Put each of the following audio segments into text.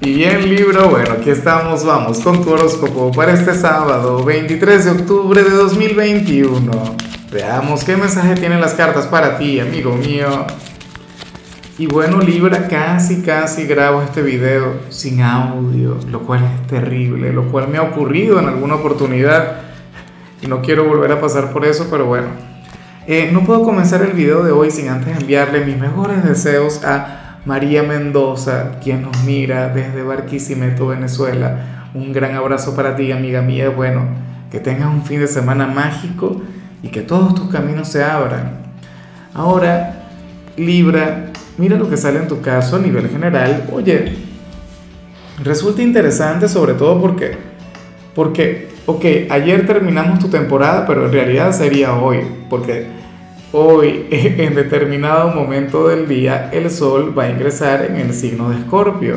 Y bien Libra, bueno, aquí estamos, vamos con tu horóscopo para este sábado, 23 de octubre de 2021. Veamos qué mensaje tienen las cartas para ti, amigo mío. Y bueno Libra, casi, casi grabo este video sin audio, lo cual es terrible, lo cual me ha ocurrido en alguna oportunidad y no quiero volver a pasar por eso, pero bueno. Eh, no puedo comenzar el video de hoy sin antes enviarle mis mejores deseos a María Mendoza, quien nos mira desde Barquisimeto, Venezuela. Un gran abrazo para ti, amiga mía. Bueno, que tengas un fin de semana mágico y que todos tus caminos se abran. Ahora, Libra, mira lo que sale en tu caso a nivel general. Oye, resulta interesante sobre todo porque, porque, ok, ayer terminamos tu temporada, pero en realidad sería hoy, porque Hoy, en determinado momento del día, el Sol va a ingresar en el signo de Escorpio.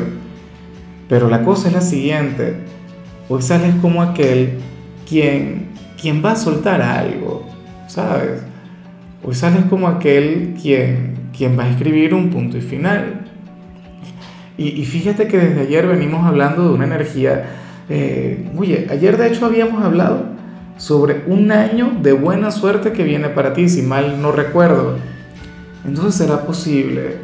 Pero la cosa es la siguiente. Hoy sales como aquel quien, quien va a soltar algo, ¿sabes? Hoy sales como aquel quien, quien va a escribir un punto y final. Y, fíjate que desde ayer venimos hablando de una energía... Eh, oye, ayer de hecho habíamos hablado sobre un año de buena suerte que viene para ti, si mal no recuerdo. Entonces será posible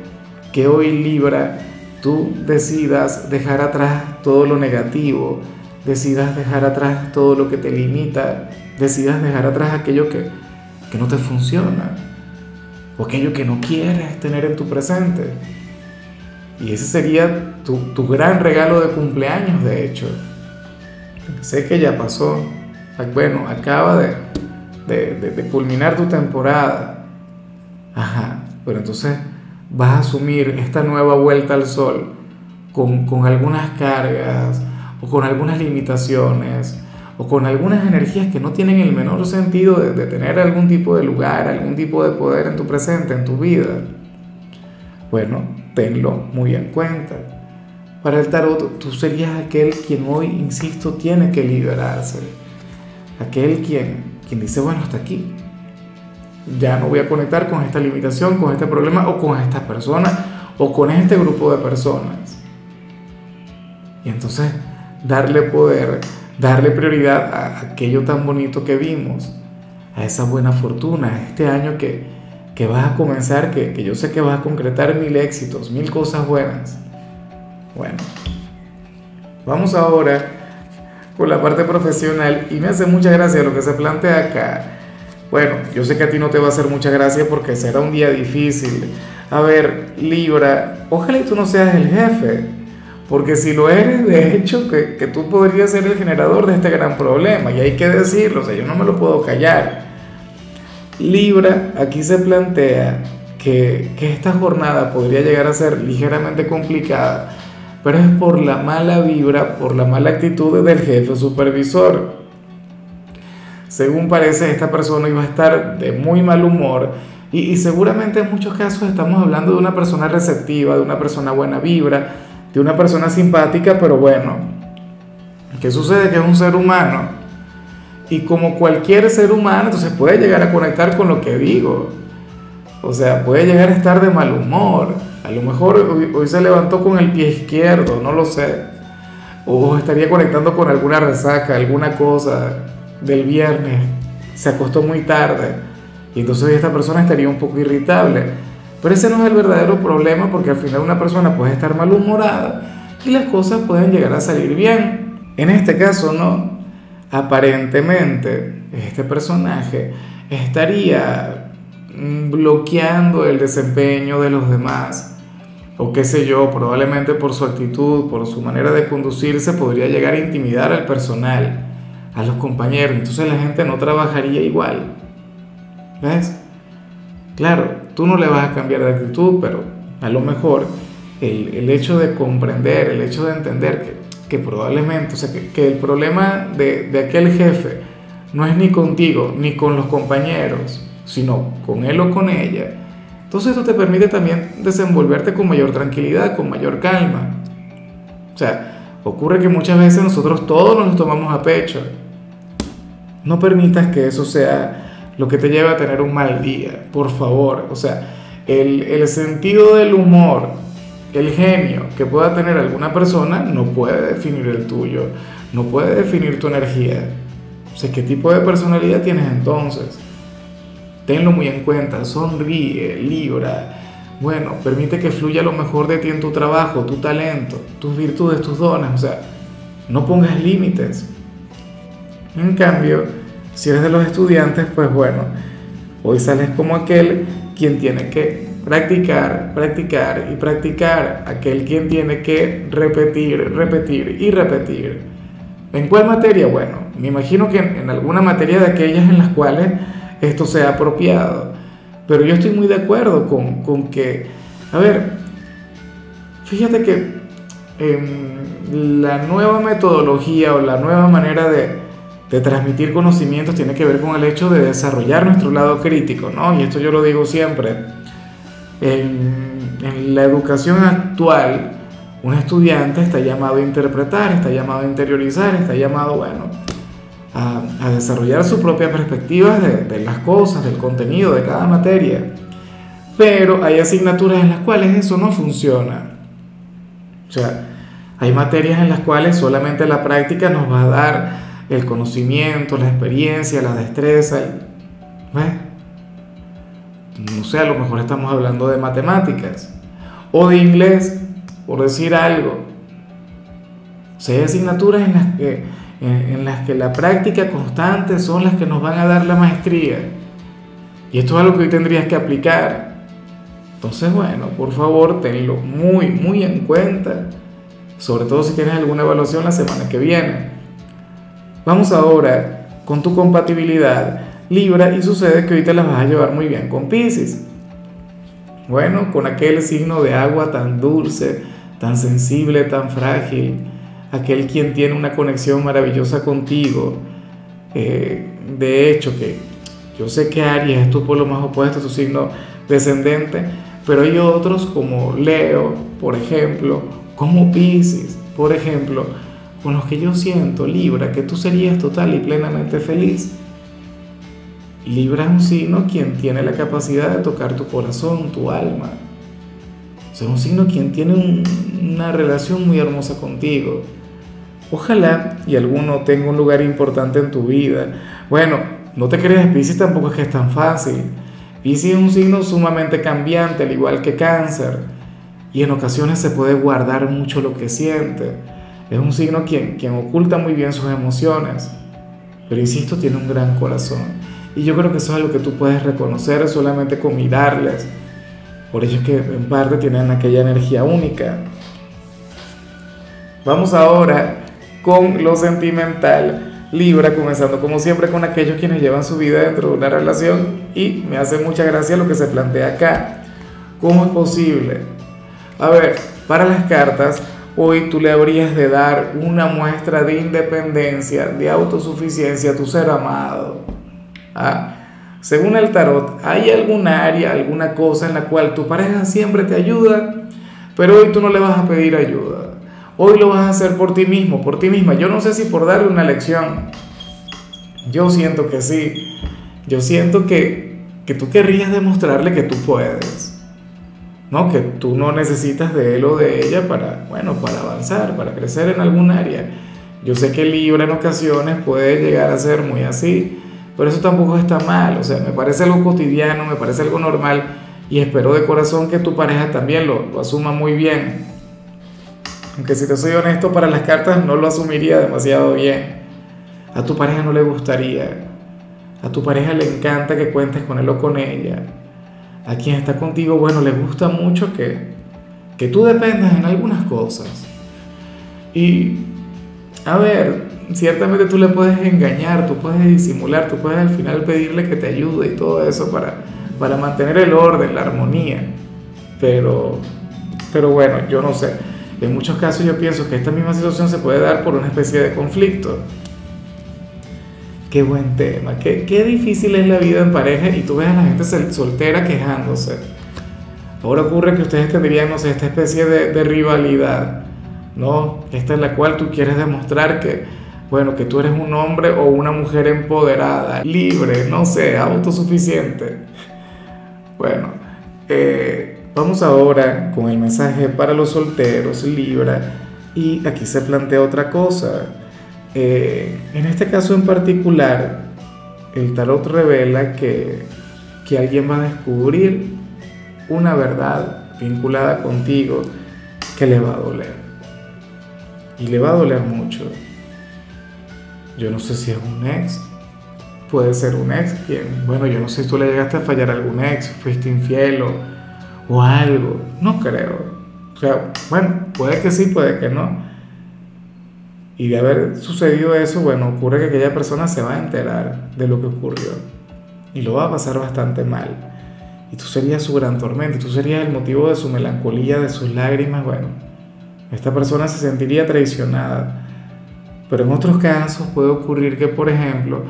que hoy Libra tú decidas dejar atrás todo lo negativo, decidas dejar atrás todo lo que te limita, decidas dejar atrás aquello que, que no te funciona o aquello que no quieres tener en tu presente. Y ese sería tu, tu gran regalo de cumpleaños, de hecho. Sé que ya pasó, bueno, acaba de, de, culminar tu temporada. Ajá, pero entonces vas a asumir esta nueva vuelta al sol con, con algunas cargas o con algunas limitaciones o con algunas energías que no tienen el menor sentido de, de, tener algún tipo de lugar, algún tipo de poder en tu presente, en tu vida. Bueno, tenlo muy en cuenta. Para el tarot, tú serías aquel quien hoy, insisto, tiene que liberarse aquel quien, quien dice, bueno, hasta aquí. Ya no voy a conectar con esta limitación, con este problema o con esta persona o con este grupo de personas. Y entonces darle poder, darle prioridad a aquello tan bonito que vimos, a esa buena fortuna, a este año que, que vas a comenzar, que, que yo sé que vas a concretar mil éxitos, mil cosas buenas. Bueno, vamos ahora con la parte profesional y me hace mucha gracia lo que se plantea acá. Bueno, yo sé que a ti no te va a hacer mucha gracia porque será un día difícil. A ver, Libra, ojalá y tú no seas el jefe, porque si lo eres, de hecho, que, que tú podrías ser el generador de este gran problema, y hay que decirlo, o sea, yo no me lo puedo callar. Libra, aquí se plantea que, que esta jornada podría llegar a ser ligeramente complicada pero es por la mala vibra, por la mala actitud del jefe supervisor. Según parece, esta persona iba a estar de muy mal humor y, seguramente en muchos casos estamos hablando de una persona receptiva, de una persona buena vibra, de una persona simpática, pero bueno, ¿qué sucede? Que es un ser humano y como cualquier ser humano, entonces puede llegar a conectar con lo que digo. O sea, puede llegar a estar de mal humor a lo mejor hoy, se levantó con el pie izquierdo, no lo sé. O estaría conectando con alguna resaca, alguna cosa del viernes. Se acostó muy tarde. Y entonces esta persona estaría un poco irritable. Pero ese no es el verdadero problema porque al final una persona puede estar malhumorada y las cosas pueden llegar a salir bien. En este caso no. Aparentemente este personaje estaría bloqueando el desempeño de los demás o qué sé yo, probablemente por su actitud, por su manera de conducirse, podría llegar a intimidar al personal, a los compañeros. Entonces la gente no trabajaría igual. ¿Ves? Claro, tú no le vas a cambiar de actitud, pero a lo mejor el, el hecho de comprender, el hecho de entender que, que probablemente, o sea, que, que el problema de, de aquel jefe no es ni contigo, ni con los compañeros, sino con él o con ella entonces esto te permite también desenvolverte con mayor tranquilidad, con mayor calma. O sea, ocurre que muchas veces nosotros todos nos tomamos a pecho. No permitas que eso sea lo que te lleve a tener un mal día, por favor. O sea, el, el sentido del humor el genio que pueda tener alguna persona no puede definir el tuyo, no puede definir tu energía. O sea, ¿qué tipo de personalidad tienes entonces? Tenlo muy en cuenta, sonríe, libra. Bueno, permite que fluya lo mejor de ti en tu trabajo, tu talento, tus virtudes, tus dones. O sea, no pongas límites. En cambio, si eres de los estudiantes, pues bueno, hoy sales como aquel quien tiene que practicar, practicar y practicar, aquel quien tiene que repetir, repetir y repetir. ¿En cuál materia? Bueno, me imagino que en, alguna materia de aquellas en las cuales esto sea apropiado. Pero yo estoy muy de acuerdo con, con que, a ver, fíjate que em, la nueva metodología o la nueva manera de, de transmitir conocimientos tiene que ver con el hecho de desarrollar nuestro lado crítico, ¿no? Y esto yo lo digo siempre. En, en, la educación actual, un estudiante está llamado a interpretar, está llamado a interiorizar, está llamado, bueno, a, a desarrollar su propia perspectiva de, de las cosas, del contenido, de cada materia. Pero hay asignaturas en las cuales eso no funciona. O sea, hay materias en las cuales solamente la práctica nos va a dar el conocimiento, la experiencia, la destreza. ¿Ves? No sé, a lo mejor estamos hablando de matemáticas o de inglés, por decir algo. O sea, hay asignaturas en las que, en, las que la práctica constante son las que nos van a dar la maestría. Y esto es algo que hoy tendrías que aplicar. Entonces, bueno, por favor, tenlo muy, muy en cuenta. Sobre todo si tienes alguna evaluación la semana que viene. Vamos ahora con tu compatibilidad Libra y sucede que hoy te la vas a llevar muy bien con Pisces. Bueno, con aquel signo de agua tan dulce, tan sensible, tan frágil, aquel quien tiene una conexión maravillosa contigo. Eh, de hecho, que yo sé que Aries es tu polo más opuesto, tu signo descendente, pero hay otros como Leo, por ejemplo, como Pisces, por ejemplo, con los que yo siento, Libra, que tú serías total y plenamente feliz. Libra es un signo quien tiene la capacidad de tocar tu corazón, tu alma. es un signo quien tiene una relación muy hermosa contigo. Ojalá y alguno tenga un lugar importante en tu vida. Bueno, no te creas, Pisces tampoco es que es tan fácil. Pisces es un signo sumamente cambiante, al igual que cáncer. Y en ocasiones se puede guardar mucho lo que siente es un signo quien, quien oculta muy bien sus emociones, pero insisto, tiene un gran corazón. Y yo creo que eso es algo que tú puedes reconocer solamente con mirarles. Por ello es que en parte tienen aquella energía única. Vamos ahora con lo sentimental. Libra, comenzando como siempre con aquellos quienes llevan su vida dentro de una relación y me hace mucha gracia lo que se plantea acá. ¿Cómo es posible? A ver, para las cartas, Hoy tú le habrías de dar una muestra de independencia, de autosuficiencia a tu ser amado. ¿Ah? Según el tarot, ¿hay alguna área, alguna cosa en la cual tu pareja siempre te ayuda, pero hoy tú no le vas a pedir ayuda? Hoy lo vas a hacer por ti mismo, por ti misma. Yo no sé si por darle una lección. Yo siento que sí. Yo siento que, que tú querrías demostrarle que tú puedes. ¿no? Que tú no necesitas de él o de ella para, bueno, para avanzar, para crecer en algún área. Yo sé que Libra en ocasiones puede llegar a ser muy así, pero eso tampoco está mal, o sea, me parece algo cotidiano, me parece algo normal y espero de corazón que tu pareja también lo, lo asuma muy bien. Aunque si te soy honesto, para las cartas no lo asumiría demasiado bien. A tu pareja no le gustaría. A tu pareja le encanta que cuentes con él o con ella a quien está contigo, bueno, le gusta mucho que, que tú dependas en algunas cosas. Y, a ver, ciertamente tú le puedes engañar, tú puedes disimular, tú puedes al final pedirle que te ayude y todo eso para, para mantener el orden, la armonía. Pero, pero bueno, yo no sé. En muchos casos yo pienso que esta misma situación se puede dar por una especie de conflicto. Qué buen tema, qué, qué difícil es la vida en pareja y tú ves a la gente soltera quejándose. Ahora ocurre que ustedes tendrían, no sé, esta especie de, de rivalidad, ¿no? Esta es la cual tú quieres demostrar que, bueno, que tú eres un hombre o una mujer empoderada, libre, no sé, autosuficiente. Bueno, eh, vamos ahora con el mensaje para los solteros, Libra, y aquí se plantea otra cosa. Eh, en este caso en particular, el tarot revela que, que alguien va a descubrir una verdad vinculada contigo que le va a doler. Y le va a doler mucho. Yo no sé si es un ex, puede ser un ex quien, bueno, yo no sé si tú le llegaste a fallar a algún ex, fuiste infiel o, o algo, no creo. O sea, bueno, puede que sí, puede que no. Y de haber sucedido eso, bueno, ocurre que aquella persona se va a enterar de lo que ocurrió y lo va a pasar bastante mal. Y tú serías su gran tormento, tú serías el motivo de su melancolía, de sus lágrimas. Bueno, esta persona se sentiría traicionada. Pero en otros casos puede ocurrir que, por ejemplo,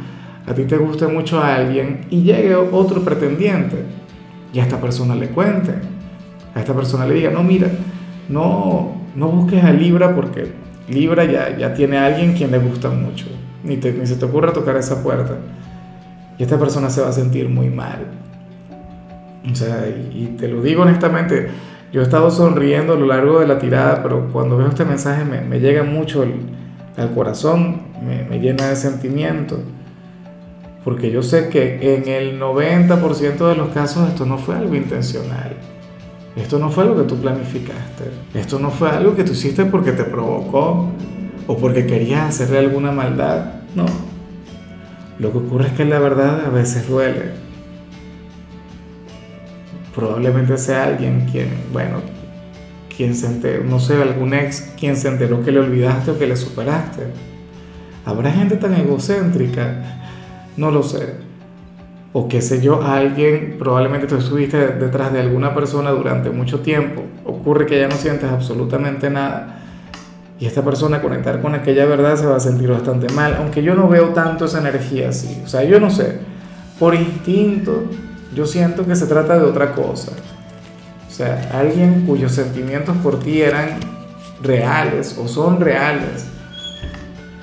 a ti te guste mucho a alguien y llegue otro pretendiente y a esta persona le cuente, a esta persona le diga, no, mira, no, no busques a Libra porque Libra ya, ya tiene a alguien quien le gusta mucho, ni, ni se te ocurra tocar esa puerta. Y esta persona se va a sentir muy mal. O sea, y, te lo digo honestamente, yo he estado sonriendo a lo largo de la tirada, pero cuando veo este mensaje me, me llega mucho al corazón, me, me llena de sentimiento porque yo sé que en el 90% de los casos esto no fue algo intencional. Esto no fue algo que tú planificaste. Esto no fue algo que tú hiciste porque te provocó o porque querías hacerle alguna maldad. No. Lo que ocurre es que la verdad a veces duele. Probablemente sea alguien quien, bueno, quien se enteró, no sé, algún ex quien se enteró que le olvidaste o que le superaste. Habrá gente tan egocéntrica no lo sé. O qué sé yo, alguien, probablemente tú estuviste detrás de alguna persona durante mucho tiempo, ocurre que ya no sientes absolutamente nada. Y esta persona conectar con aquella verdad se va a sentir bastante mal, aunque yo no veo tanto esa energía así. O sea, yo no sé, por instinto, yo siento que se trata de otra cosa. O sea, alguien cuyos sentimientos por ti eran reales o son reales.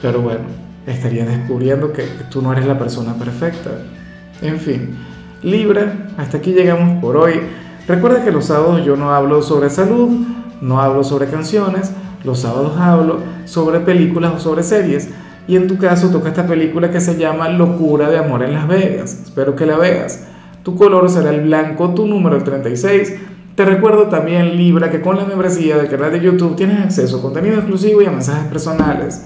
Pero bueno, estarías descubriendo que tú no eres la persona perfecta. En fin, Libra, hasta aquí llegamos por hoy. Recuerda que los sábados yo no hablo sobre salud, no hablo sobre canciones, los sábados hablo sobre películas o sobre series. Y en tu caso toca esta película que se llama Locura de Amor en Las Vegas. Espero que la veas. Tu color será el blanco, tu número el 36. Te recuerdo también, Libra, que con la membresía del canal de YouTube tienes acceso a contenido exclusivo y a mensajes personales.